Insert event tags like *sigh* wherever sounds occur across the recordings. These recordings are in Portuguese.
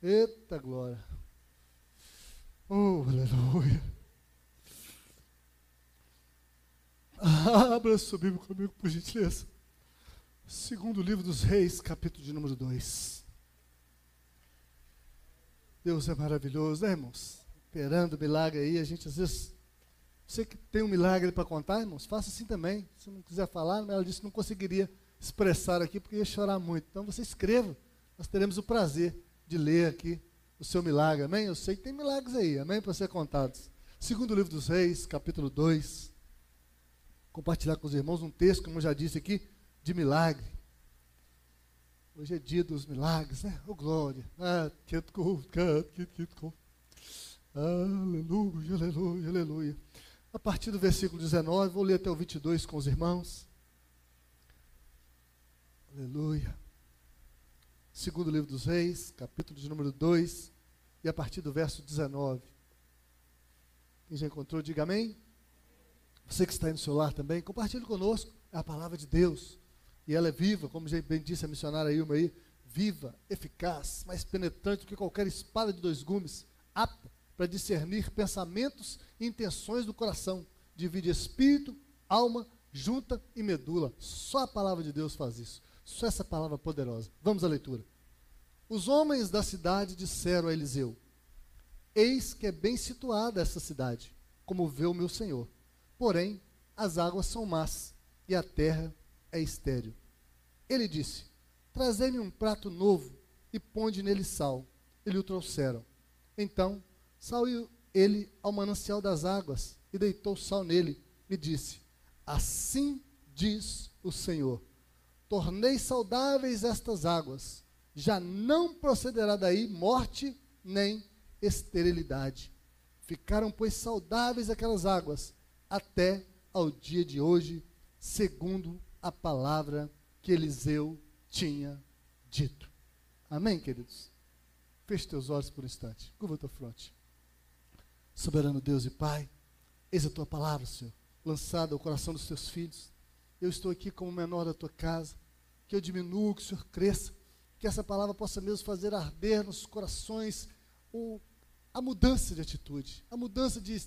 Eita glória. Oh, aleluia. *laughs* Abra sua Bíblia comigo, por gentileza. Segundo livro dos Reis, capítulo de número 2. Deus é maravilhoso, né, irmãos? Esperando o milagre aí, a gente às vezes. Você que tem um milagre para contar, irmãos, faça assim também. Se não quiser falar, ela disse que não conseguiria expressar aqui porque ia chorar muito. Então você escreva, nós teremos o prazer de ler aqui o seu milagre, amém? Eu sei que tem milagres aí, amém? Para ser contados. Segundo livro dos Reis, capítulo 2. Compartilhar com os irmãos um texto, como eu já disse aqui, de milagre. Hoje é dia dos milagres, né? Oh, glória. Ah, aleluia, aleluia, aleluia. A partir do versículo 19, vou ler até o 22 com os irmãos. Aleluia. Segundo livro dos Reis, capítulo de número 2, e a partir do verso 19. Quem já encontrou, diga amém. Você que está aí no celular também, compartilhe conosco a palavra de Deus. E ela é viva, como já bem disse a missionária Ilma aí, viva, eficaz, mais penetrante do que qualquer espada de dois gumes, apta para discernir pensamentos e intenções do coração, divide espírito, alma, junta e medula. Só a palavra de Deus faz isso. Só essa palavra poderosa. Vamos à leitura. Os homens da cidade disseram a Eliseu: Eis que é bem situada essa cidade, como vê o meu senhor. Porém, as águas são más e a terra é estéril. Ele disse: Trazei-me um prato novo e ponde nele sal. E o trouxeram. Então, saiu ele ao manancial das águas e deitou sal nele e disse: Assim diz o Senhor tornei saudáveis estas águas, já não procederá daí morte nem esterilidade. Ficaram, pois, saudáveis aquelas águas até ao dia de hoje, segundo a palavra que Eliseu tinha dito. Amém, queridos? Feche teus olhos por um instante. Curva a tua fronte. Soberano Deus e Pai, eis a tua palavra, Senhor, lançada ao coração dos teus filhos. Eu estou aqui como menor da tua casa. Que eu diminua, que o Senhor cresça. Que essa palavra possa mesmo fazer arder nos corações o, a mudança de atitude, a mudança de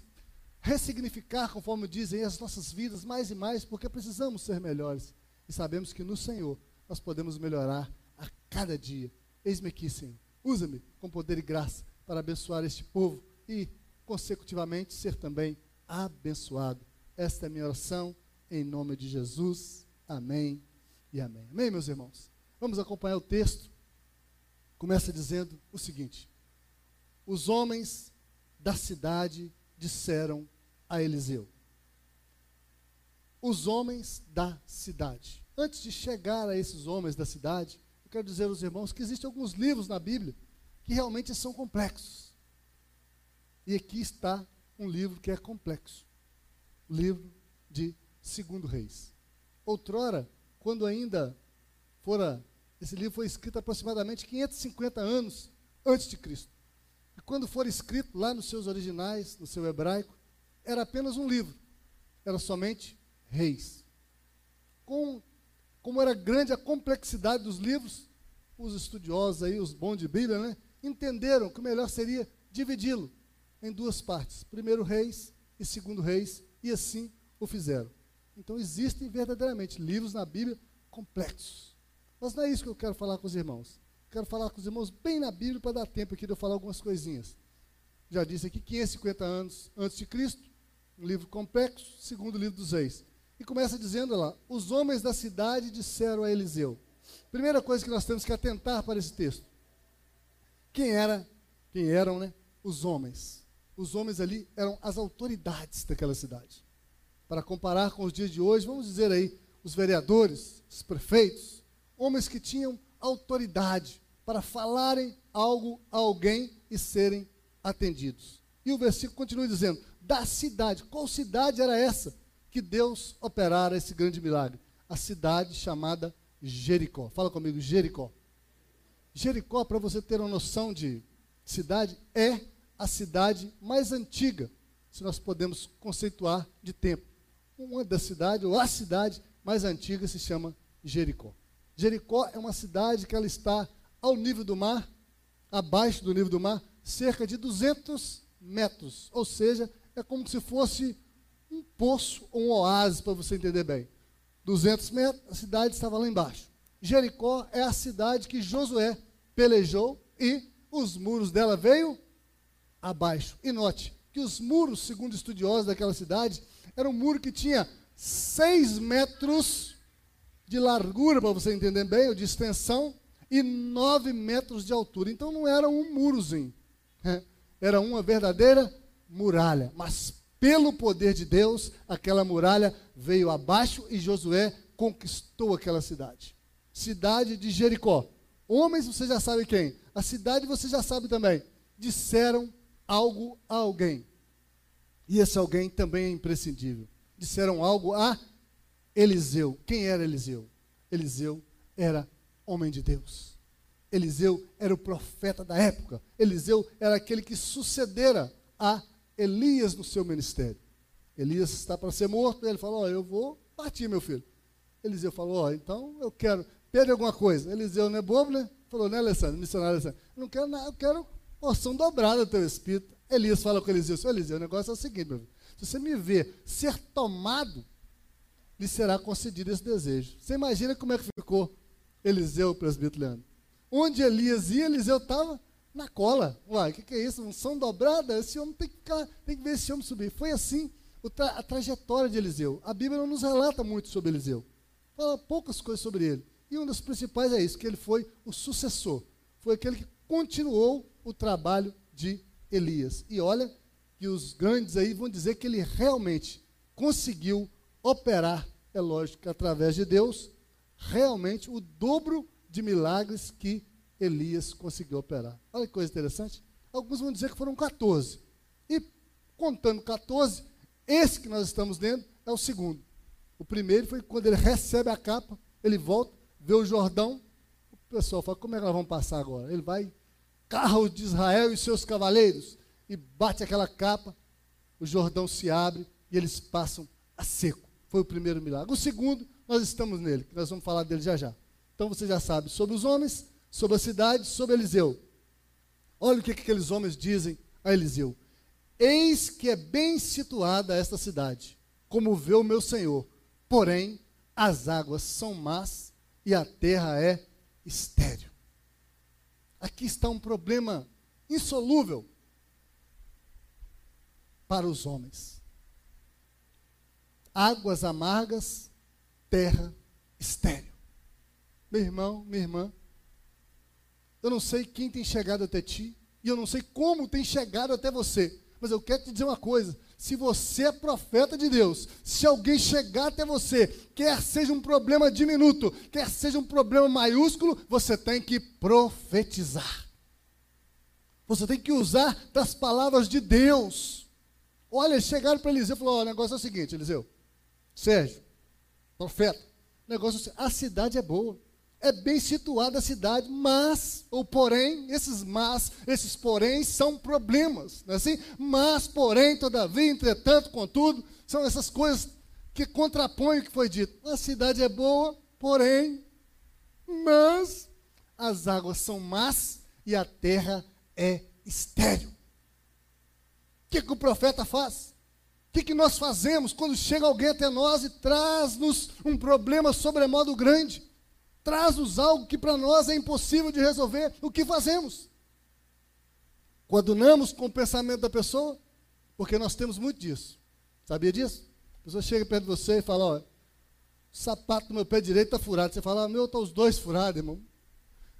ressignificar, conforme dizem, as nossas vidas mais e mais, porque precisamos ser melhores. E sabemos que no Senhor nós podemos melhorar a cada dia. Eis-me aqui, Senhor. Usa-me com poder e graça para abençoar este povo e, consecutivamente, ser também abençoado. Esta é a minha oração em nome de Jesus. Amém e amém. Amém, meus irmãos? Vamos acompanhar o texto. Começa dizendo o seguinte: Os homens da cidade disseram a Eliseu. Os homens da cidade. Antes de chegar a esses homens da cidade, eu quero dizer aos irmãos que existem alguns livros na Bíblia que realmente são complexos. E aqui está um livro que é complexo. O livro de segundo Reis. Outrora, quando ainda fora, esse livro foi escrito aproximadamente 550 anos antes de Cristo. E quando for escrito lá nos seus originais, no seu hebraico, era apenas um livro. Era somente reis. Com, como era grande a complexidade dos livros, os estudiosos aí, os bons de Bíblia, né, entenderam que o melhor seria dividi-lo em duas partes. Primeiro reis e segundo reis, e assim o fizeram. Então existem verdadeiramente livros na Bíblia complexos. Mas não é isso que eu quero falar com os irmãos. Quero falar com os irmãos bem na Bíblia para dar tempo aqui de eu falar algumas coisinhas. Já disse aqui 550 anos antes de Cristo, um livro complexo, segundo livro dos reis. E começa dizendo lá: os homens da cidade disseram a Eliseu. Primeira coisa que nós temos que atentar para esse texto. Quem era, quem eram, né? Os homens. Os homens ali eram as autoridades daquela cidade para comparar com os dias de hoje, vamos dizer aí, os vereadores, os prefeitos, homens que tinham autoridade para falarem algo a alguém e serem atendidos. E o versículo continua dizendo: da cidade, qual cidade era essa que Deus operara esse grande milagre? A cidade chamada Jericó. Fala comigo, Jericó. Jericó, para você ter uma noção de cidade, é a cidade mais antiga, se nós podemos conceituar de tempo uma da cidade, ou a cidade mais antiga se chama Jericó. Jericó é uma cidade que ela está ao nível do mar, abaixo do nível do mar, cerca de 200 metros. Ou seja, é como se fosse um poço ou um oásis, para você entender bem. 200 metros, a cidade estava lá embaixo. Jericó é a cidade que Josué pelejou e os muros dela veio abaixo. E note que os muros, segundo estudiosos daquela cidade, era um muro que tinha 6 metros de largura, para você entender bem, ou de extensão, e 9 metros de altura. Então não era um murozinho, né? era uma verdadeira muralha. Mas pelo poder de Deus, aquela muralha veio abaixo e Josué conquistou aquela cidade. Cidade de Jericó. Homens, você já sabe quem? A cidade você já sabe também. Disseram algo a alguém. E esse alguém também é imprescindível. Disseram algo a Eliseu. Quem era Eliseu? Eliseu era homem de Deus. Eliseu era o profeta da época. Eliseu era aquele que sucedera a Elias no seu ministério. Elias está para ser morto, ele falou: oh, Eu vou partir, meu filho. Eliseu falou: oh, então eu quero, pede alguma coisa. Eliseu não é bobo, né? Falou, né, Alessandro? Missionário Alessandro. Não quero nada, eu quero porção dobrada do teu espírito. Elias fala com Eliseu: Seu Eliseu, o negócio é o seguinte, meu filho. Se você me ver ser tomado, lhe será concedido esse desejo. Você imagina como é que ficou Eliseu, presbítero Leandro? Onde Elias ia, Eliseu estava na cola. Uai, o que, que, é isso? Unção dobrada? Esse homem tem que ficar, tem que ver esse homem subir. Foi assim tra a trajetória de Eliseu. A Bíblia não nos relata muito sobre Eliseu. Fala poucas coisas sobre ele. E um dos principais é isso, que ele foi o sucessor. Foi aquele que continuou o trabalho de Elias. E olha que os grandes aí vão dizer que ele realmente conseguiu operar, é lógico que através de Deus, realmente o dobro de milagres que Elias conseguiu operar. Olha que coisa interessante. Alguns vão dizer que foram 14. E contando 14, esse que nós estamos lendo é o segundo. O primeiro foi quando ele recebe a capa, ele volta, vê o Jordão. O pessoal fala: como é que nós vamos passar agora? Ele vai, carro de Israel e seus cavaleiros, e bate aquela capa, o Jordão se abre e eles passam a seco. Foi o primeiro milagre. O segundo, nós estamos nele, que nós vamos falar dele já já. Então você já sabe sobre os homens, sobre a cidade, sobre Eliseu. Olha o que, que aqueles homens dizem a Eliseu. Eis que é bem situada esta cidade, como vê o meu senhor. Porém, as águas são más e a terra é estéril. Aqui está um problema insolúvel para os homens. Águas amargas, terra estéril. Meu irmão, minha irmã, eu não sei quem tem chegado até ti, e eu não sei como tem chegado até você, mas eu quero te dizer uma coisa: se você é profeta de Deus, se alguém chegar até você, quer seja um problema diminuto, quer seja um problema maiúsculo, você tem que profetizar. Você tem que usar das palavras de Deus. Olha, chegaram para Eliseu e falaram: o negócio é o seguinte, Eliseu, Sérgio, profeta, o negócio é, a cidade é boa é bem situada a cidade, mas, ou porém, esses mas, esses porém são problemas, não é assim? Mas, porém, todavia, entretanto, contudo, são essas coisas que contrapõem o que foi dito. A cidade é boa, porém, mas as águas são más e a terra é estéril. O que, que o profeta faz? O que, que nós fazemos quando chega alguém até nós e traz-nos um problema sobremodo grande? Traz-nos algo que para nós é impossível de resolver, o que fazemos? Coadunamos com o pensamento da pessoa, porque nós temos muito disso. Sabia disso? A pessoa chega perto de você e fala, ó, o sapato do meu pé direito está furado. Você fala, ah, meu está os dois furados, irmão.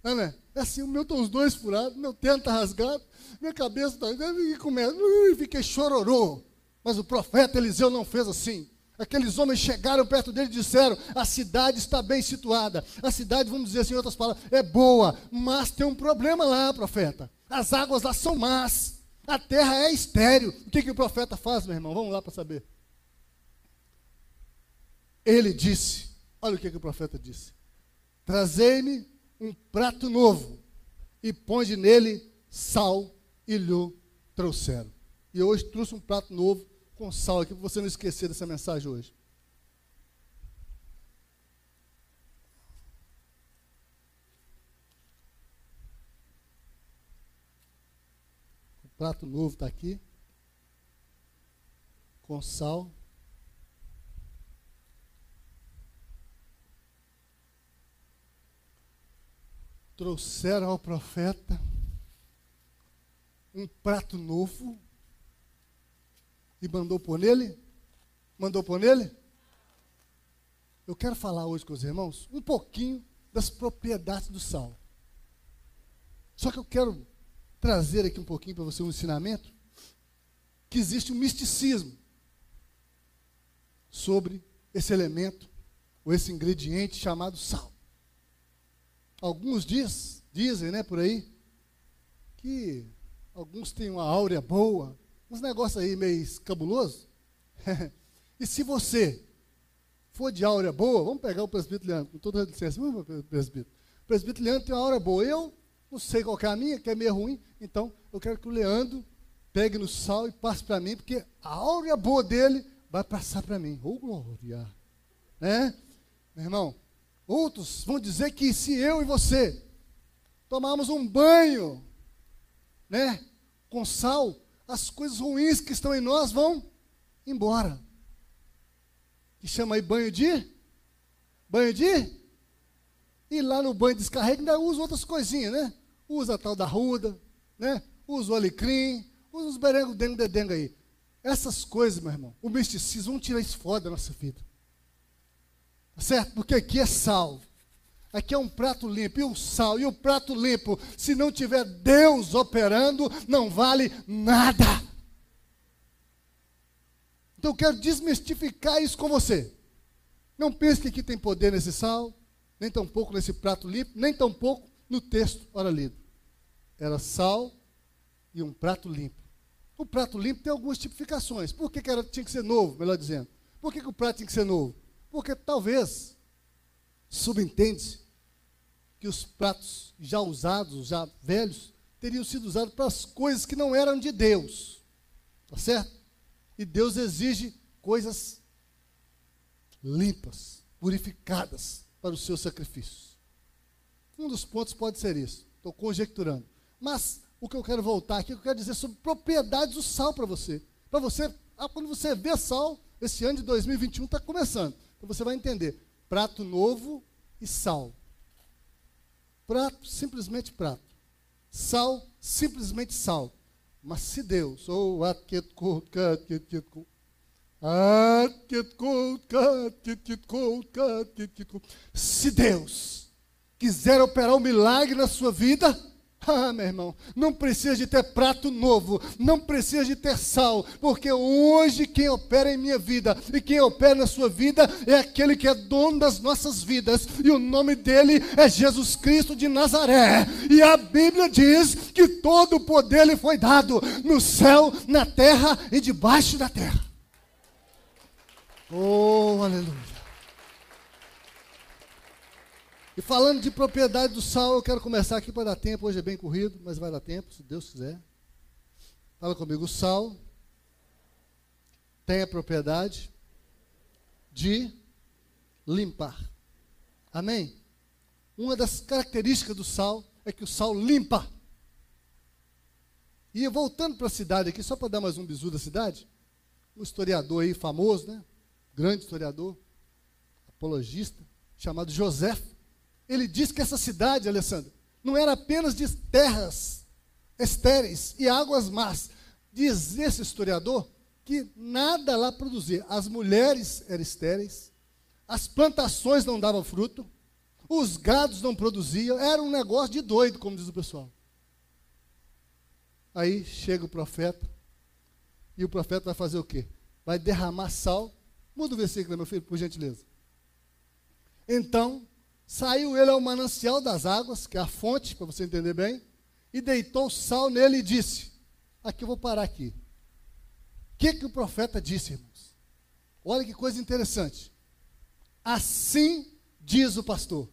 Não, né? É assim, o meu está os dois furados, meu tênis está rasgado, minha cabeça está... E começa, fiquei chororô. Mas o profeta Eliseu não fez assim. Aqueles homens chegaram perto dele e disseram: a cidade está bem situada. A cidade, vamos dizer assim em outras palavras, é boa, mas tem um problema lá, profeta. As águas lá são más. A terra é estéril. O que, que o profeta faz, meu irmão? Vamos lá para saber. Ele disse: olha o que, que o profeta disse: Trazei-me um prato novo e ponde nele sal e lhe trouxeram. E hoje trouxe um prato novo com sal aqui para você não esquecer dessa mensagem hoje. prato novo está aqui. Com sal. Trouxeram ao profeta um prato novo e mandou pôr nele? Mandou pôr nele? Eu quero falar hoje com os irmãos um pouquinho das propriedades do sal. Só que eu quero trazer aqui um pouquinho para você um ensinamento que existe um misticismo sobre esse elemento ou esse ingrediente chamado sal. Alguns diz, dizem, né, por aí, que alguns têm uma áurea boa, uns negócios aí meio cabuloso. *laughs* e se você for de áurea boa, vamos pegar o presbítero Leandro, com toda a licença, vamos, presbítero. O presbítero Leandro tem uma áurea boa. Eu não sei qual é a minha, que é meio ruim, então eu quero que o Leandro pegue no sal e passe para mim, porque a áurea boa dele vai passar para mim. Ô, oh, glória! Né? Meu irmão, outros vão dizer que se eu e você tomarmos um banho, né, com sal, as coisas ruins que estão em nós vão embora que chama aí banho de? Banho de? E lá no banho de descarrega ainda usa outras coisinhas, né? Usa a tal da ruda, né? Usa o alecrim, usa os berengo dengo dedengo aí. Essas coisas, meu irmão, o misticismo, vamos tirar isso fora da nossa vida. Tá certo? Porque aqui é sal. Aqui é um prato limpo. E o sal e o prato limpo, se não tiver Deus operando, não vale nada. Então eu quero desmistificar isso com você. Não pense que aqui tem poder nesse sal, nem tampouco nesse prato limpo, nem tampouco no texto ora lido. Era sal e um prato limpo. O prato limpo tem algumas tipificações. Por que, que era, tinha que ser novo, melhor dizendo? Por que, que o prato tinha que ser novo? Porque talvez, subentende-se, que os pratos já usados, já velhos, teriam sido usados para as coisas que não eram de Deus. Tá certo? E Deus exige coisas limpas, purificadas para os seus sacrifícios. Um dos pontos pode ser isso. Estou conjecturando. Mas o que eu quero voltar aqui, eu quero dizer sobre propriedades do sal para você. Para você, ah, quando você vê sal, esse ano de 2021 está começando. Então você vai entender. Prato novo e sal. Prato, simplesmente prato. Sal, simplesmente sal. Mas se Deus, ou se Deus quiser operar um milagre na sua vida, ah, meu irmão, não precisa de ter prato novo, não precisa de ter sal, porque hoje quem opera em minha vida e quem opera na sua vida é aquele que é dono das nossas vidas, e o nome dele é Jesus Cristo de Nazaré. E a Bíblia diz que todo o poder lhe foi dado no céu, na terra e debaixo da terra. Oh, aleluia. E falando de propriedade do sal, eu quero começar aqui para dar tempo. Hoje é bem corrido, mas vai dar tempo, se Deus quiser. Fala comigo. O sal tem a propriedade de limpar. Amém? Uma das características do sal é que o sal limpa. E voltando para a cidade aqui, só para dar mais um bisu da cidade, um historiador aí famoso, né? Grande historiador, apologista, chamado José ele diz que essa cidade, Alessandro, não era apenas de terras estéreis e águas más. Diz esse historiador que nada lá produzia. As mulheres eram estéreis, as plantações não davam fruto, os gados não produziam, era um negócio de doido, como diz o pessoal. Aí chega o profeta, e o profeta vai fazer o quê? Vai derramar sal. Muda o versículo, meu filho, por gentileza. Então Saiu ele ao manancial das águas, que é a fonte, para você entender bem, e deitou sal nele e disse: Aqui eu vou parar aqui. O que, que o profeta disse, irmãos? Olha que coisa interessante. Assim diz o pastor.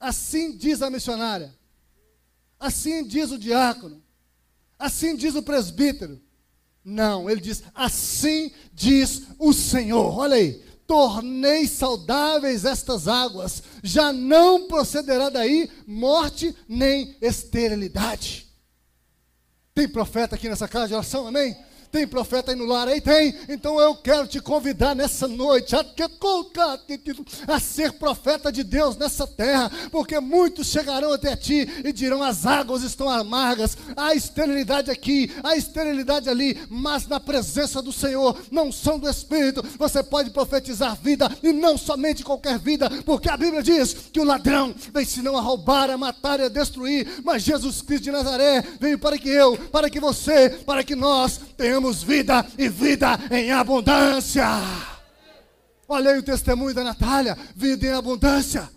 Assim diz a missionária. Assim diz o diácono. Assim diz o presbítero. Não, ele diz: Assim diz o Senhor. Olha aí tornei saudáveis estas águas, já não procederá daí morte nem esterilidade. Tem profeta aqui nessa casa de oração, amém? Tem profeta aí no lar? Aí tem. Então eu quero te convidar nessa noite a, ser profeta de Deus nessa terra, porque muitos chegarão até ti e dirão: as águas estão amargas, há esterilidade aqui, há esterilidade ali, mas na presença do Senhor, não são do Espírito, você pode profetizar vida e não somente qualquer vida, porque a Bíblia diz que o ladrão vem senão a roubar, a matar e a destruir, mas Jesus Cristo de Nazaré veio para que eu, para que você, para que nós tenhamos vida e vida em abundância. Olha aí o testemunho da Natália: vida em abundância.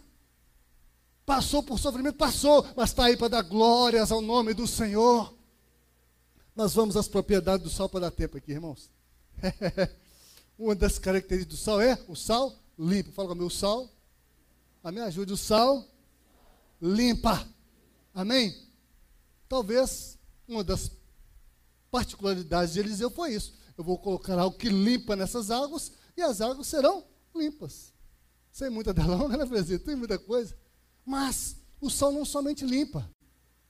Passou por sofrimento, passou, mas está aí para dar glórias ao nome do Senhor. Nós vamos às propriedades do sal para dar tempo aqui, irmãos. *laughs* Uma das características do sal é o sal limpo. Fala comigo, o sal. Amém? Ajude o sal limpa. Amém? Talvez uma das particularidade de Eliseu foi isso. Eu vou colocar algo que limpa nessas águas e as águas serão limpas. Sem muita delonga, né, presidente? Tem muita coisa. Mas o sal não somente limpa,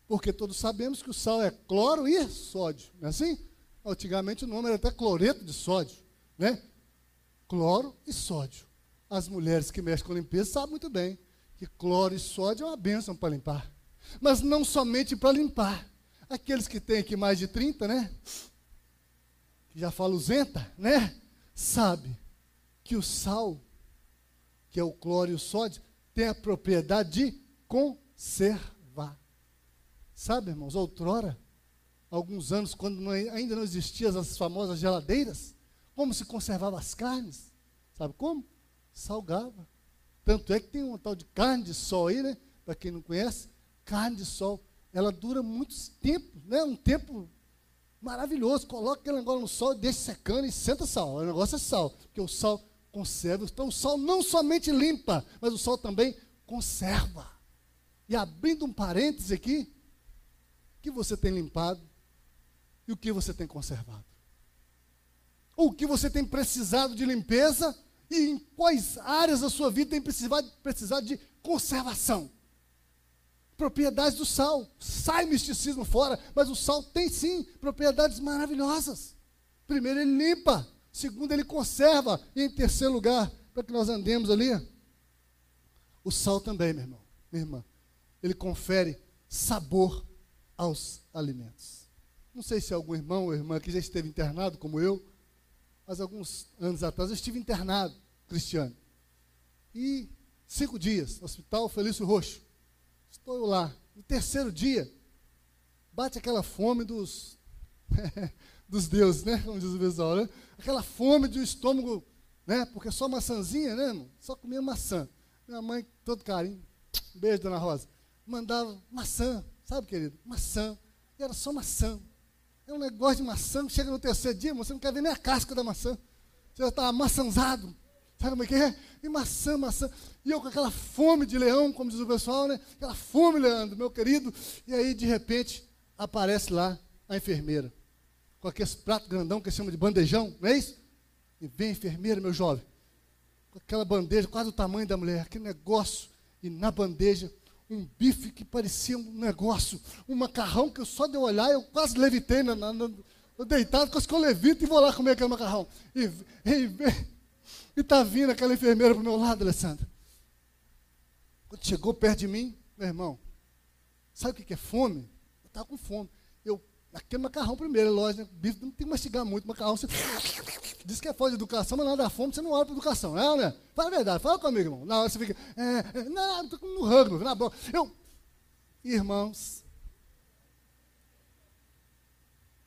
porque todos sabemos que o sal é cloro e sódio, não é assim? Antigamente o nome era até cloreto de sódio, né? Cloro e sódio. As mulheres que mexem com limpeza sabem muito bem que cloro e sódio é uma bênção para limpar. Mas não somente para limpar. Aqueles que têm aqui mais de 30, né? Que já fala usenta, né? Sabe que o sal, que é o cloro e o sódio, tem a propriedade de conservar. Sabe, irmãos, outrora, alguns anos, quando não, ainda não existiam as famosas geladeiras, como se conservava as carnes? Sabe como? Salgava. Tanto é que tem uma tal de carne de sol aí, né? Para quem não conhece, carne de sol ela dura muito tempo, né? Um tempo maravilhoso. Coloca aquele negócio no sol, deixa secando e senta sal. O negócio é sal, porque o sal conserva. Então o sal não somente limpa, mas o sal também conserva. E abrindo um parêntese aqui, o que você tem limpado e o que você tem conservado? Ou o que você tem precisado de limpeza e em quais áreas da sua vida tem precisado, precisado de conservação? Propriedades do sal. Sai misticismo fora, mas o sal tem sim propriedades maravilhosas. Primeiro, ele limpa. Segundo, ele conserva. E em terceiro lugar, para que nós andemos ali, o sal também, meu irmão, minha irmã, ele confere sabor aos alimentos. Não sei se algum irmão ou irmã que já esteve internado, como eu, mas alguns anos atrás eu estive internado, cristiano. E cinco dias, hospital Felício Roxo. Estou lá. No terceiro dia, bate aquela fome dos, *laughs* dos deuses, né? Como diz o pessoal, né? Aquela fome de um estômago, né? Porque só maçãzinha, né, irmão? Só comia maçã. Minha mãe, todo carinho, beijo, dona Rosa, mandava maçã, sabe, querido? Maçã. E era só maçã. É um negócio de maçã, chega no terceiro dia, você não quer ver nem a casca da maçã. Você já está maçãzado. Sabe como é que é? E maçã, maçã. E eu com aquela fome de leão, como diz o pessoal, né? Aquela fome, Leandro, meu querido. E aí, de repente, aparece lá a enfermeira. Com aquele prato grandão que chama de bandejão, não é isso? E vem a enfermeira, meu jovem. Com aquela bandeja, quase o tamanho da mulher. Aquele negócio. E na bandeja, um bife que parecia um negócio. Um macarrão que eu só de olhar, eu quase levitei na, na, na deitado, quase que eu levito e vou lá comer aquele macarrão. E, e, e está vindo aquela enfermeira para o meu lado, Alessandra. Quando chegou perto de mim, meu irmão, sabe o que é fome? Eu estava com fome. Eu, aquele macarrão primeiro, é lógico, né? bife não tem que mastigar muito, macarrão você *laughs* diz que é falta de educação, mas na hora da fome você não olha para educação, é, né? Fala a verdade, fala comigo, irmão. Na hora você fica, é, é, não, estou no rugby, na boca. Eu, irmãos,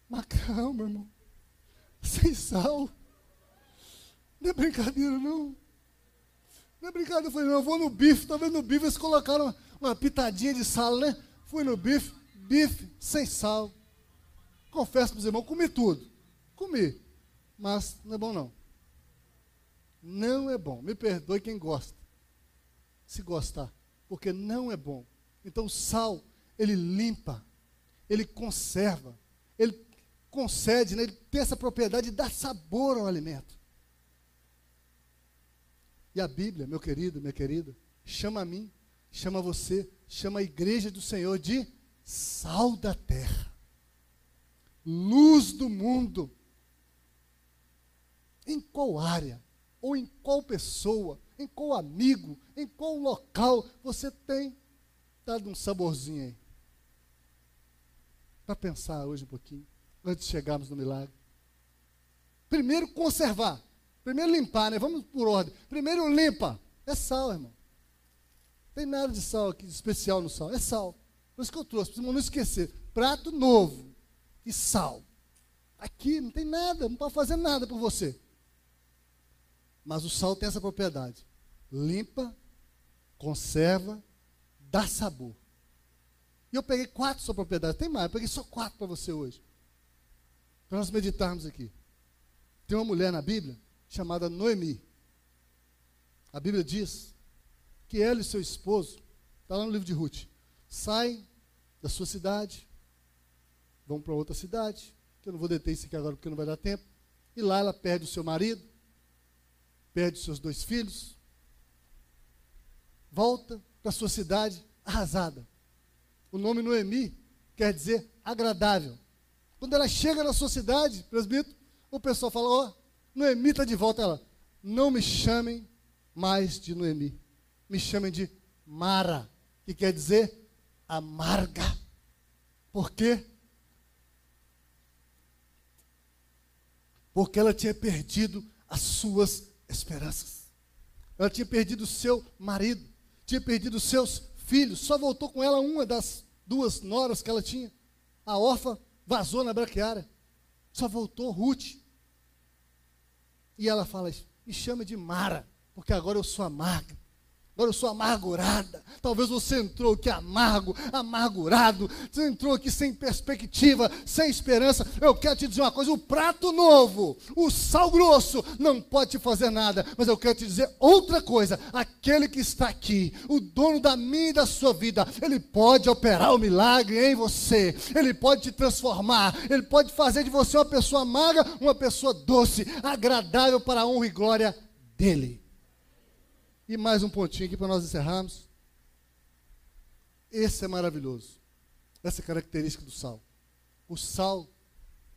macarrão, meu irmão, *laughs* sem sal. Não é brincadeira, não. Não é brincadeira. Eu falei, não, eu vou no bife. Talvez no bife eles colocaram uma, uma pitadinha de sal, né? Fui no bife, bife sem sal. Confesso para os irmãos, comi tudo. Comi. Mas não é bom, não. Não é bom. Me perdoe quem gosta. Se gostar. Porque não é bom. Então, o sal, ele limpa, ele conserva, ele concede, né? ele tem essa propriedade de dar sabor ao alimento. A Bíblia, meu querido, minha querida, chama a mim, chama você, chama a igreja do Senhor de sal da terra. luz do mundo. Em qual área, ou em qual pessoa, em qual amigo, em qual local você tem dado um saborzinho aí? Para pensar hoje um pouquinho, antes de chegarmos no milagre. Primeiro, conservar. Primeiro, limpar, né? Vamos por ordem. Primeiro, limpa. É sal, irmão. Não tem nada de sal aqui, de especial no sal. É sal. Por isso que eu trouxe, para não esquecer. Prato novo e sal. Aqui não tem nada, não pode fazer nada por você. Mas o sal tem essa propriedade. Limpa, conserva, dá sabor. E eu peguei quatro sua propriedade. Tem mais, eu peguei só quatro para você hoje. Para nós meditarmos aqui. Tem uma mulher na Bíblia chamada Noemi. A Bíblia diz que ela e seu esposo, está lá no livro de Ruth, saem da sua cidade, vão para outra cidade, que eu não vou deter isso aqui agora porque não vai dar tempo, e lá ela perde o seu marido, perde os seus dois filhos, volta para sua cidade arrasada. O nome Noemi quer dizer agradável. Quando ela chega na sua cidade, presbítero, o pessoal fala: Ó, oh, Noemi está de volta. Ela, não me chamem mais de Noemi, me chamem de Mara, que quer dizer amarga. Por quê? Porque ela tinha perdido as suas esperanças. Ela tinha perdido o seu marido, tinha perdido os seus filhos, só voltou com ela uma das duas noras que ela tinha. A órfã vazou na braquiária. Só voltou Ruth. E ela fala: me chama de Mara, porque agora eu sou amarga. Agora eu sou amargurada. Talvez você entrou aqui amargo, amargurado. Você entrou aqui sem perspectiva, sem esperança. Eu quero te dizer uma coisa: o prato novo, o sal grosso, não pode te fazer nada. Mas eu quero te dizer outra coisa: aquele que está aqui, o dono da minha e da sua vida, ele pode operar o milagre em você. Ele pode te transformar. Ele pode fazer de você uma pessoa amarga, uma pessoa doce, agradável para a honra e glória dele. E mais um pontinho aqui para nós encerrarmos. Esse é maravilhoso. Essa é característica do sal. O sal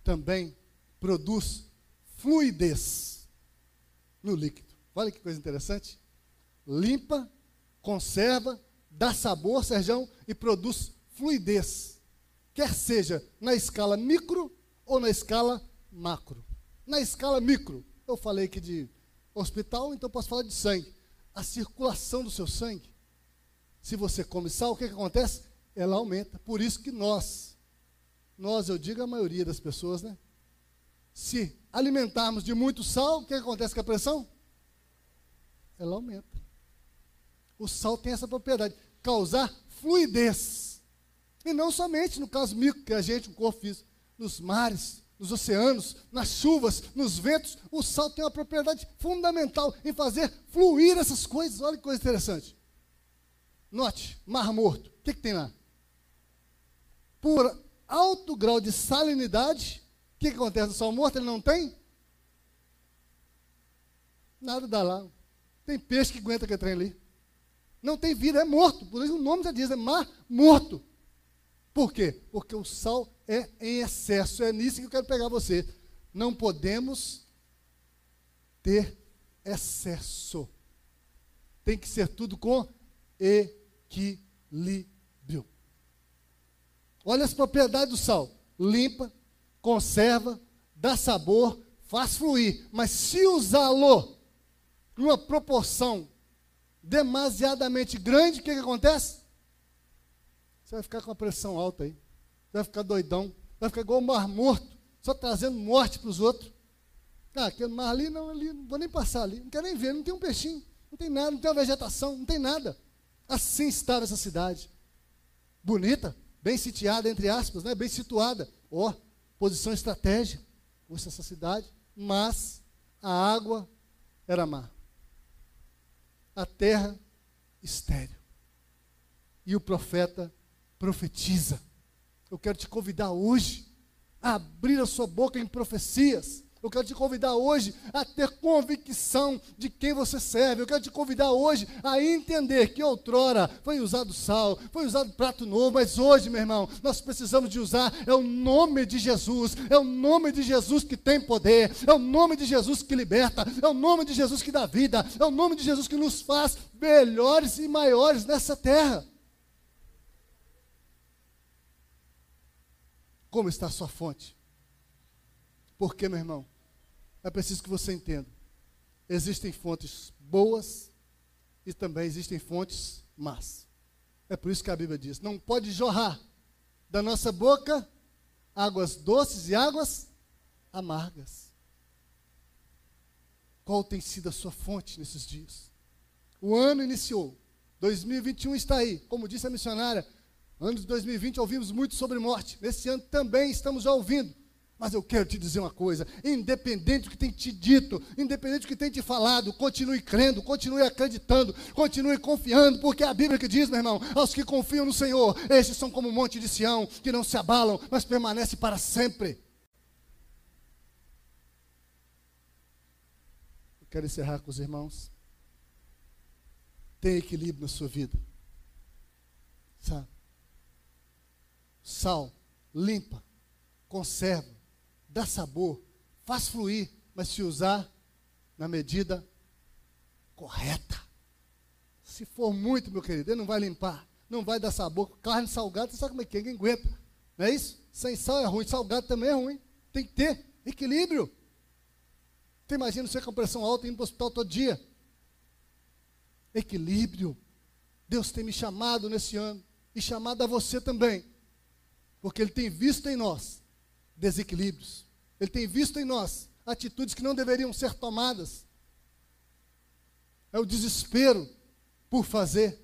também produz fluidez no líquido. Olha que coisa interessante. Limpa, conserva, dá sabor, Serjão, e produz fluidez. Quer seja na escala micro ou na escala macro. Na escala micro, eu falei aqui de hospital, então posso falar de sangue a circulação do seu sangue. Se você come sal, o que, que acontece? Ela aumenta. Por isso que nós, nós, eu digo a maioria das pessoas, né? Se alimentarmos de muito sal, o que, que acontece com a pressão? Ela aumenta. O sal tem essa propriedade, causar fluidez. E não somente no caso micro, que a gente, o corpo físico, nos mares, nos oceanos, nas chuvas, nos ventos, o sal tem uma propriedade fundamental em fazer fluir essas coisas. Olha que coisa interessante. Note, Mar Morto, o que, que tem lá? Por alto grau de salinidade, o que, que acontece no sal morto? Ele não tem? Nada dá lá. Tem peixe que aguenta aquele trem ali. Não tem vida, é morto. Por isso o nome já diz, é mar morto. Por quê? Porque o sal é em excesso. É nisso que eu quero pegar você. Não podemos ter excesso. Tem que ser tudo com equilíbrio. Olha as propriedades do sal: limpa, conserva, dá sabor, faz fluir. Mas se usá-lo numa proporção demasiadamente grande, o que, que acontece? Você vai ficar com a pressão alta aí vai ficar doidão, vai ficar igual o mar morto, só trazendo morte para os outros. Ah, aquele mar ali, não, ali, não vou nem passar ali, não quero nem ver, não tem um peixinho, não tem nada, não tem uma vegetação, não tem nada. Assim estava essa cidade. Bonita, bem sitiada, entre aspas, né? bem situada. Ó, oh, posição estratégica, fosse essa cidade, mas a água era má. A terra estéreo. E o profeta profetiza eu quero te convidar hoje a abrir a sua boca em profecias, Eu quero te convidar hoje a ter convicção de quem você serve. Eu quero te convidar hoje a entender que outrora foi usado sal, foi usado prato novo, mas hoje, meu irmão, nós precisamos de usar é o nome de Jesus. É o nome de Jesus que tem poder. É o nome de Jesus que liberta. É o nome de Jesus que dá vida. É o nome de Jesus que nos faz melhores e maiores nessa terra. Como está a sua fonte? Porque, meu irmão, é preciso que você entenda. Existem fontes boas e também existem fontes más. É por isso que a Bíblia diz: não pode jorrar da nossa boca águas doces e águas amargas. Qual tem sido a sua fonte nesses dias? O ano iniciou, 2021 está aí. Como disse a missionária, ano de 2020 ouvimos muito sobre morte. Nesse ano também estamos já ouvindo. Mas eu quero te dizer uma coisa: independente do que tem te dito, independente do que tem te falado, continue crendo, continue acreditando, continue confiando, porque é a Bíblia que diz, meu irmão, aos que confiam no Senhor, estes são como o monte de Sião, que não se abalam, mas permanece para sempre. Eu quero encerrar com os irmãos. Tenha equilíbrio na sua vida. Sabe? Sal, limpa, conserva dá sabor, faz fluir, mas se usar na medida correta. Se for muito, meu querido, ele não vai limpar, não vai dar sabor. Carne salgada, você sabe como é que é, ninguém aguenta. Não é isso? Sem sal é ruim, salgado também é ruim. Tem que ter equilíbrio. Você imagina você com pressão alta indo para o hospital todo dia. Equilíbrio. Deus tem me chamado nesse ano e chamado a você também, porque Ele tem visto em nós desequilíbrios. Ele tem visto em nós atitudes que não deveriam ser tomadas. É o desespero por fazer,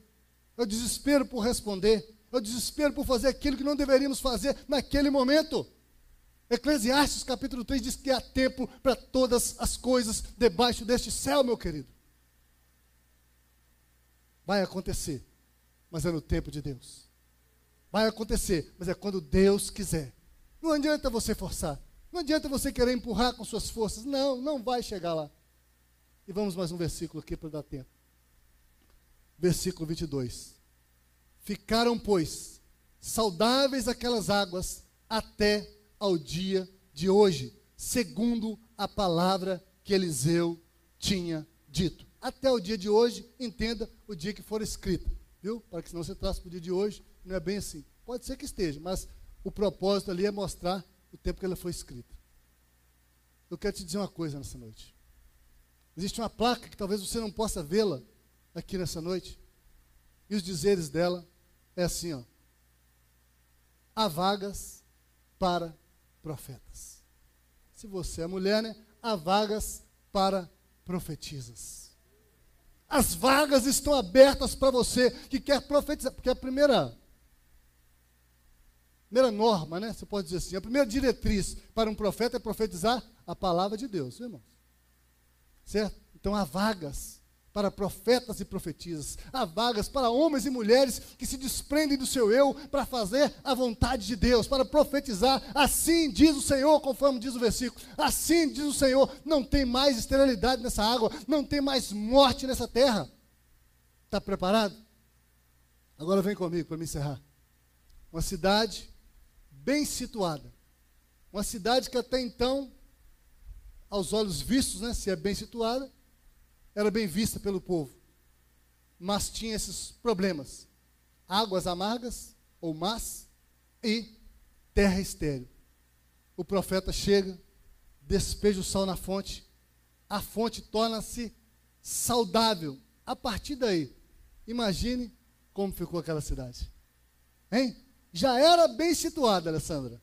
é o desespero por responder, é o desespero por fazer aquilo que não deveríamos fazer naquele momento. Eclesiastes capítulo 3 diz que há tempo para todas as coisas debaixo deste céu, meu querido. Vai acontecer, mas é no tempo de Deus. Vai acontecer, mas é quando Deus quiser. Não adianta você forçar. Não adianta você querer empurrar com suas forças. Não, não vai chegar lá. E vamos mais um versículo aqui para dar tempo. Versículo 22. Ficaram, pois, saudáveis aquelas águas até ao dia de hoje, segundo a palavra que Eliseu tinha dito. Até o dia de hoje, entenda o dia que for escrita, viu? Para que senão você traça para o dia de hoje, não é bem assim. Pode ser que esteja, mas o propósito ali é mostrar o tempo que ela foi escrita. Eu quero te dizer uma coisa nessa noite. Existe uma placa que talvez você não possa vê-la aqui nessa noite. E os dizeres dela é assim, ó. Há vagas para profetas. Se você é mulher, né? Há vagas para profetisas. As vagas estão abertas para você que quer profetizar, porque a primeira primeira norma, né? Você pode dizer assim, a primeira diretriz para um profeta é profetizar a palavra de Deus, irmãos. Certo? Então há vagas para profetas e profetisas, há vagas para homens e mulheres que se desprendem do seu eu para fazer a vontade de Deus, para profetizar. Assim diz o Senhor, conforme diz o versículo. Assim diz o Senhor: não tem mais esterilidade nessa água, não tem mais morte nessa terra. Está preparado? Agora vem comigo para me encerrar. Uma cidade bem situada. Uma cidade que até então, aos olhos vistos, né, se é bem situada, era bem vista pelo povo. Mas tinha esses problemas: águas amargas ou más e terra estéril. O profeta chega, despeja o sal na fonte, a fonte torna-se saudável. A partir daí, imagine como ficou aquela cidade. Hein? Já era bem situada, Alessandra.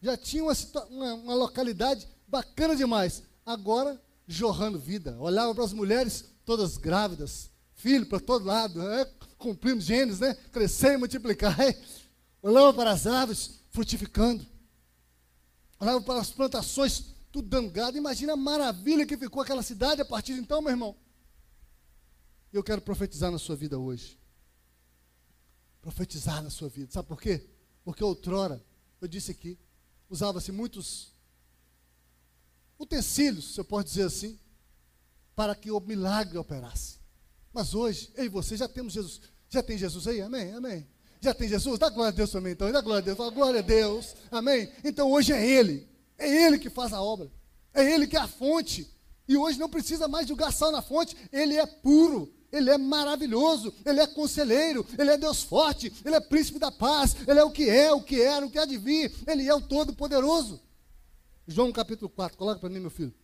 Já tinha uma, uma, uma localidade bacana demais. Agora, jorrando vida. Olhava para as mulheres todas grávidas, filho para todo lado, é, cumprindo genes, né? Crescer e multiplicar. *laughs* Olhava para as árvores frutificando. Olhava para as plantações, tudo dando gado. Imagina a maravilha que ficou aquela cidade a partir de então, meu irmão. Eu quero profetizar na sua vida hoje profetizar na sua vida. Sabe por quê? Porque outrora, eu disse aqui, usava-se muitos utensílios, se eu posso dizer assim, para que o milagre operasse. Mas hoje, eu e você já temos Jesus. Já tem Jesus aí? Amém? Amém. Já tem Jesus? Dá glória a Deus também, então. Dá glória a Deus. Dá glória a Deus. Amém? Então hoje é Ele. É Ele que faz a obra. É Ele que é a fonte. E hoje não precisa mais jogar sal na fonte. Ele é puro. Ele é maravilhoso, Ele é conselheiro, Ele é Deus forte, Ele é príncipe da paz, Ele é o que é, o que era, o que há de vir, Ele é o Todo-Poderoso. João capítulo 4, coloca para mim, meu filho.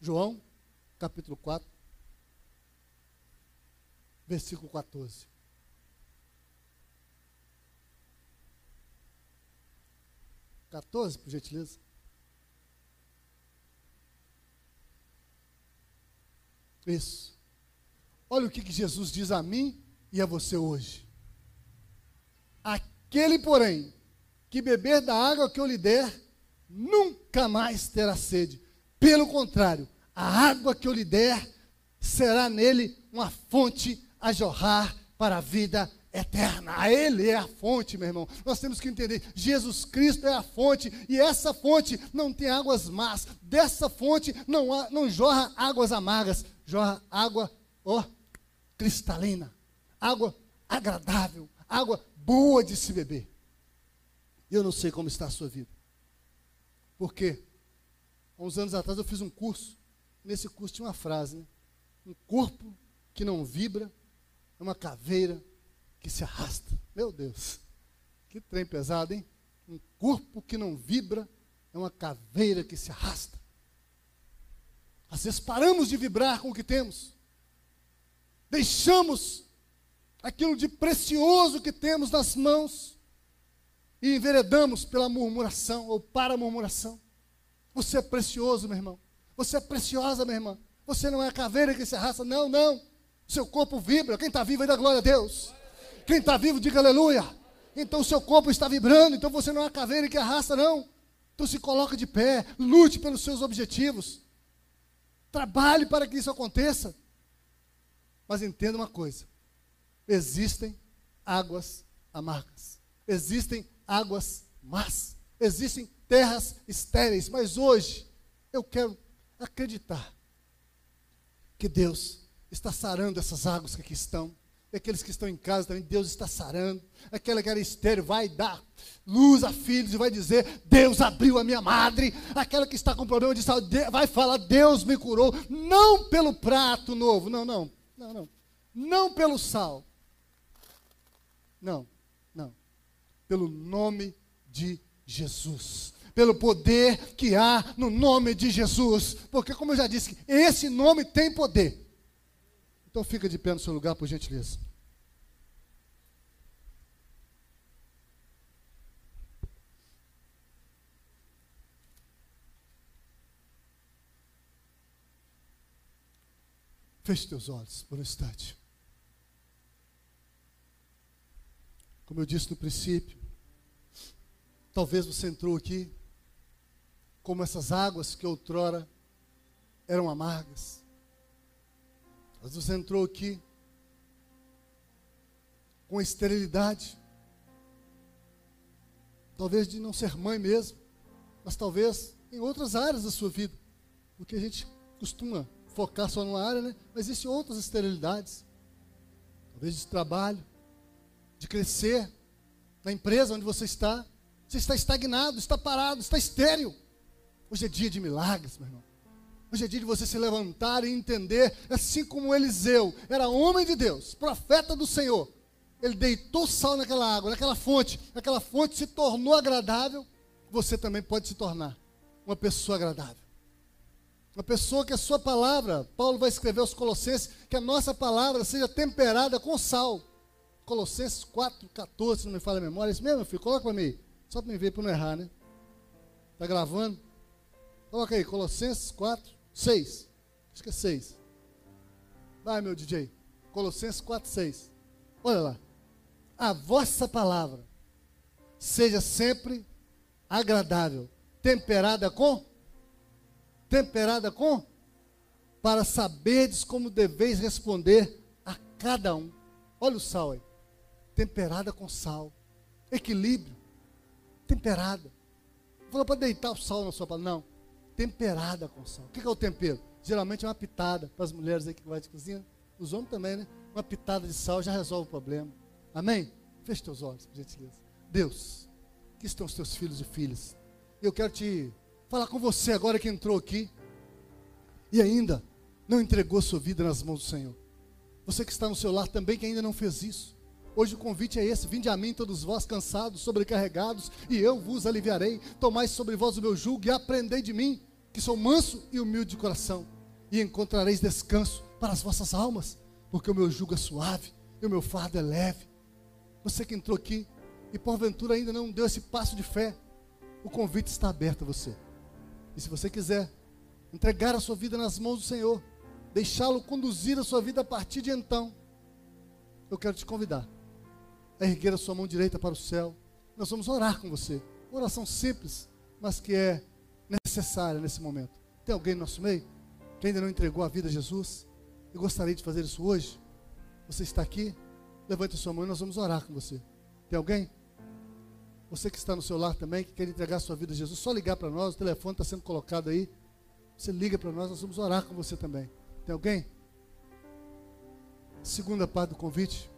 João capítulo 4, versículo 14. Quatorze, por gentileza. Isso. Olha o que, que Jesus diz a mim e a você hoje. Aquele, porém, que beber da água que eu lhe der, nunca mais terá sede. Pelo contrário, a água que eu lhe der será nele uma fonte a jorrar para a vida eterna. A Ele é a fonte, meu irmão. Nós temos que entender: Jesus Cristo é a fonte, e essa fonte não tem águas más. Dessa fonte não, há, não jorra águas amargas jorra água, ó, cristalina, água agradável, água boa de se beber. Eu não sei como está a sua vida. Porque há uns anos atrás eu fiz um curso. Nesse curso tinha uma frase, né? Um corpo que não vibra é uma caveira que se arrasta. Meu Deus, que trem pesado, hein? Um corpo que não vibra é uma caveira que se arrasta. Às vezes paramos de vibrar com o que temos. Deixamos aquilo de precioso que temos nas mãos e enveredamos pela murmuração ou para a murmuração. Você é precioso, meu irmão. Você é preciosa, minha irmã. Você não é a caveira que se arrasta. Não, não. Seu corpo vibra. Quem está vivo dá glória a Deus. Quem está vivo, diga aleluia. Então o seu corpo está vibrando. Então você não é a caveira que arrasta, não. Então se coloca de pé. Lute pelos seus objetivos. Trabalhe para que isso aconteça. Mas entenda uma coisa: existem águas amargas, existem águas más, existem terras estéreis. Mas hoje eu quero acreditar que Deus está sarando essas águas que aqui estão. Aqueles que estão em casa também, Deus está sarando. Aquela que era estéreo vai dar luz a filhos e vai dizer: Deus abriu a minha madre. Aquela que está com problema de saúde vai falar: Deus me curou. Não pelo prato novo, não, não, não, não. Não pelo sal. Não, não. Pelo nome de Jesus. Pelo poder que há no nome de Jesus. Porque, como eu já disse, esse nome tem poder. Então fica de pé no seu lugar, por gentileza. Feche teus olhos por um instante. Como eu disse no princípio, talvez você entrou aqui como essas águas que outrora eram amargas. Mas você entrou aqui com esterilidade. Talvez de não ser mãe mesmo, mas talvez em outras áreas da sua vida. Porque a gente costuma focar só numa área, né? Mas existem outras esterilidades. Talvez de trabalho, de crescer na empresa onde você está. Você está estagnado, está parado, está estéril. Hoje é dia de milagres, meu irmão. Hoje é dia de você se levantar e entender, assim como Eliseu era homem de Deus, profeta do Senhor. Ele deitou sal naquela água, naquela fonte. Aquela fonte se tornou agradável. Você também pode se tornar uma pessoa agradável. Uma pessoa que a sua palavra, Paulo vai escrever aos Colossenses, que a nossa palavra seja temperada com sal. Colossenses 4, 14, se não me falha a memória. É isso mesmo, filho? Coloca para mim. Só para me ver, para não errar, né? Está gravando? Coloca aí, Colossenses 4, 6. Acho que é 6. Vai, meu DJ. Colossenses 4, 6. Olha lá. A vossa palavra seja sempre agradável, temperada com temperada com? Para saberdes como deveis responder a cada um. Olha o sal aí. Temperada com sal. Equilíbrio. Temperada. falou para deitar o sal na sua panela. Não. Temperada com sal. O que é o tempero? Geralmente é uma pitada para as mulheres aí que vai de cozinha. Os homens também, né? Uma pitada de sal já resolve o problema. Amém? Feche teus olhos, por gentileza. Deus, que estão os teus filhos e filhas. Eu quero te falar com você agora que entrou aqui e ainda não entregou sua vida nas mãos do Senhor. Você que está no seu lar também que ainda não fez isso. Hoje o convite é esse: vinde a mim, todos vós cansados, sobrecarregados, e eu vos aliviarei. Tomai sobre vós o meu jugo e aprendei de mim, que sou manso e humilde de coração, e encontrareis descanso para as vossas almas, porque o meu jugo é suave e o meu fardo é leve. Você que entrou aqui e porventura ainda não deu esse passo de fé, o convite está aberto a você. E se você quiser entregar a sua vida nas mãos do Senhor, deixá-lo conduzir a sua vida a partir de então, eu quero te convidar a erguer a sua mão direita para o céu. Nós vamos orar com você. Uma oração simples, mas que é necessária nesse momento. Tem alguém no nosso meio que ainda não entregou a vida a Jesus? Eu gostaria de fazer isso hoje. Você está aqui? Levante a sua mão e nós vamos orar com você. Tem alguém? Você que está no seu lar também, que quer entregar a sua vida a Jesus, só ligar para nós, o telefone está sendo colocado aí. Você liga para nós, nós vamos orar com você também. Tem alguém? Segunda parte do convite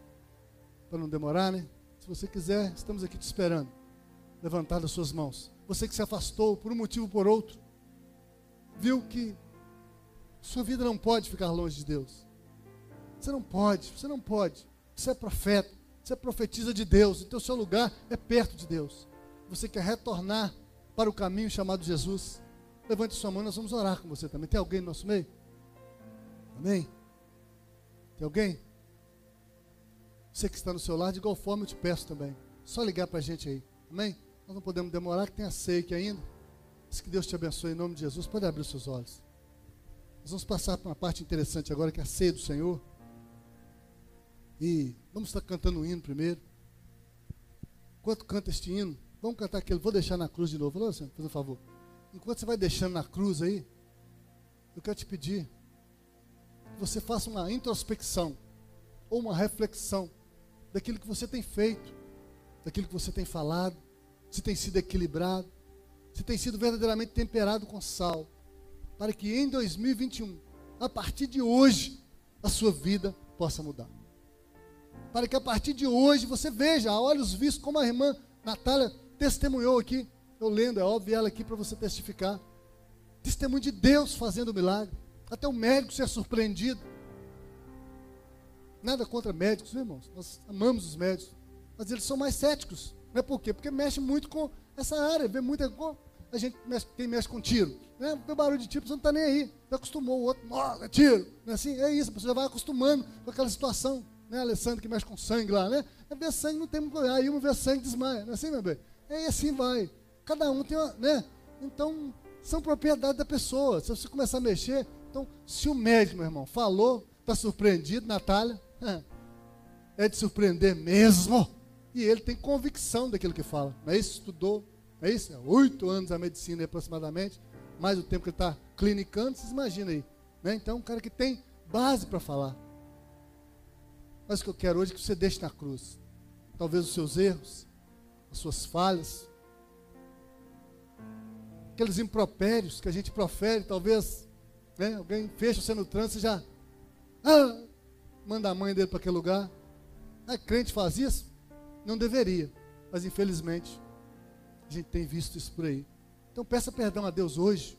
para não demorar, né? Se você quiser, estamos aqui te esperando. Levantar as suas mãos. Você que se afastou por um motivo ou por outro, viu que sua vida não pode ficar longe de Deus. Você não pode, você não pode. Você é profeta, você profetiza de Deus, então o seu lugar é perto de Deus. Você quer retornar para o caminho chamado Jesus. Levante sua mão, nós vamos orar com você também. Tem alguém no nosso meio? Amém? Tem alguém? Você que está no seu lar, de igual forma eu te peço também. Só ligar para a gente aí. Amém? Nós não podemos demorar, que tem a aqui ainda. Mas que Deus te abençoe em nome de Jesus. Pode abrir os seus olhos. Nós vamos passar para uma parte interessante agora, que é a ceia do Senhor. E vamos estar cantando um hino primeiro. Enquanto canta este hino, vamos cantar aquele. Vou deixar na cruz de novo. Falou, Senhor, um favor. Enquanto você vai deixando na cruz aí, eu quero te pedir que você faça uma introspecção ou uma reflexão daquilo que você tem feito, daquilo que você tem falado, se tem sido equilibrado, se tem sido verdadeiramente temperado com sal, para que em 2021, a partir de hoje, a sua vida possa mudar. Para que a partir de hoje você veja, a olhos vistos, como a irmã Natália testemunhou aqui, eu lendo, é óbvio ela aqui para você testificar. Testemunho de Deus fazendo o milagre. Até o médico ser surpreendido. Nada contra médicos, irmãos? Nós amamos os médicos. Mas eles são mais céticos. Não é por quê? Porque mexe muito com essa área, vê muita A gente mexe, quem mexe com tiro, né? Vê barulho de tiro, você não está nem aí. Já acostumou, o outro, nossa, é tiro. Não é assim? É isso, você já vai acostumando com aquela situação. Né, Alessandro que mexe com sangue lá, né? É ver sangue, não tem muito Aí uma vê sangue desmaia. Não é assim, meu bem? É assim vai. Cada um tem uma, né? Então, são propriedade da pessoa. Se você começar a mexer, então, se o médico, meu irmão, falou, está surpreendido, Natália, *laughs* é de surpreender mesmo. E ele tem convicção daquilo que fala. Não é isso? Estudou, não é isso? É oito anos a medicina aproximadamente, mais o tempo que ele está clinicando, vocês imaginam aí. Né? Então, um cara que tem base para falar. Mas o que eu quero hoje é que você deixe na cruz. Talvez os seus erros, as suas falhas, aqueles impropérios que a gente profere, talvez né, alguém fecha você no trânsito e já. Ah, manda a mãe dele para aquele lugar. A crente faz isso? Não deveria, mas infelizmente a gente tem visto isso por aí. Então peça perdão a Deus hoje.